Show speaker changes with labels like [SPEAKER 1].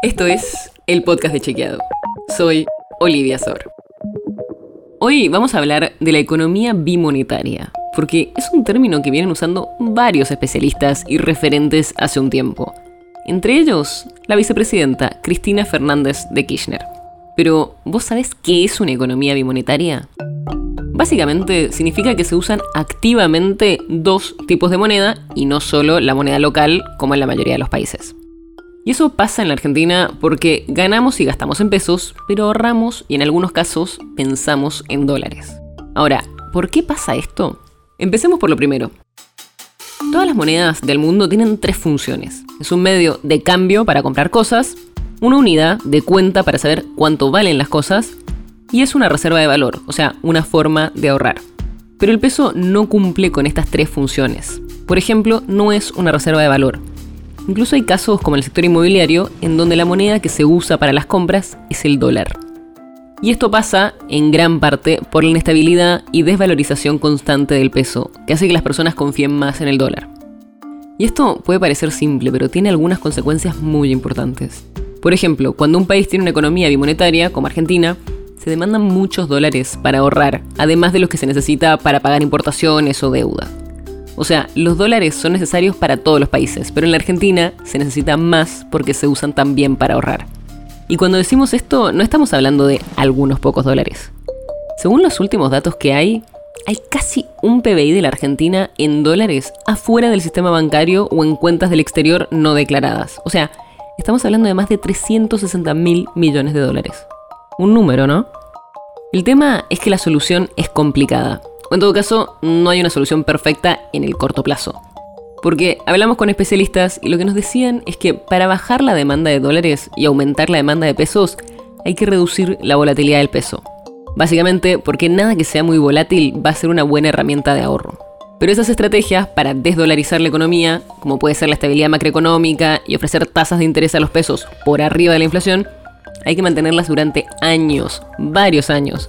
[SPEAKER 1] Esto es el podcast de Chequeado. Soy Olivia Sor. Hoy vamos a hablar de la economía bimonetaria, porque es un término que vienen usando varios especialistas y referentes hace un tiempo. Entre ellos, la vicepresidenta Cristina Fernández de Kirchner. Pero, ¿vos sabés qué es una economía bimonetaria? Básicamente significa que se usan activamente dos tipos de moneda y no solo la moneda local como en la mayoría de los países. Y eso pasa en la Argentina porque ganamos y gastamos en pesos, pero ahorramos y en algunos casos pensamos en dólares. Ahora, ¿por qué pasa esto? Empecemos por lo primero. Todas las monedas del mundo tienen tres funciones. Es un medio de cambio para comprar cosas, una unidad de cuenta para saber cuánto valen las cosas y es una reserva de valor, o sea, una forma de ahorrar. Pero el peso no cumple con estas tres funciones. Por ejemplo, no es una reserva de valor. Incluso hay casos como el sector inmobiliario en donde la moneda que se usa para las compras es el dólar. Y esto pasa en gran parte por la inestabilidad y desvalorización constante del peso, que hace que las personas confíen más en el dólar. Y esto puede parecer simple, pero tiene algunas consecuencias muy importantes. Por ejemplo, cuando un país tiene una economía bimonetaria, como Argentina, se demandan muchos dólares para ahorrar, además de los que se necesita para pagar importaciones o deuda. O sea, los dólares son necesarios para todos los países, pero en la Argentina se necesita más porque se usan también para ahorrar. Y cuando decimos esto, no estamos hablando de algunos pocos dólares. Según los últimos datos que hay, hay casi un PBI de la Argentina en dólares afuera del sistema bancario o en cuentas del exterior no declaradas. O sea, estamos hablando de más de 360 mil millones de dólares. Un número, ¿no? El tema es que la solución es complicada. O en todo caso, no hay una solución perfecta en el corto plazo. Porque hablamos con especialistas y lo que nos decían es que para bajar la demanda de dólares y aumentar la demanda de pesos, hay que reducir la volatilidad del peso. Básicamente porque nada que sea muy volátil va a ser una buena herramienta de ahorro. Pero esas estrategias para desdolarizar la economía, como puede ser la estabilidad macroeconómica y ofrecer tasas de interés a los pesos por arriba de la inflación, hay que mantenerlas durante años, varios años,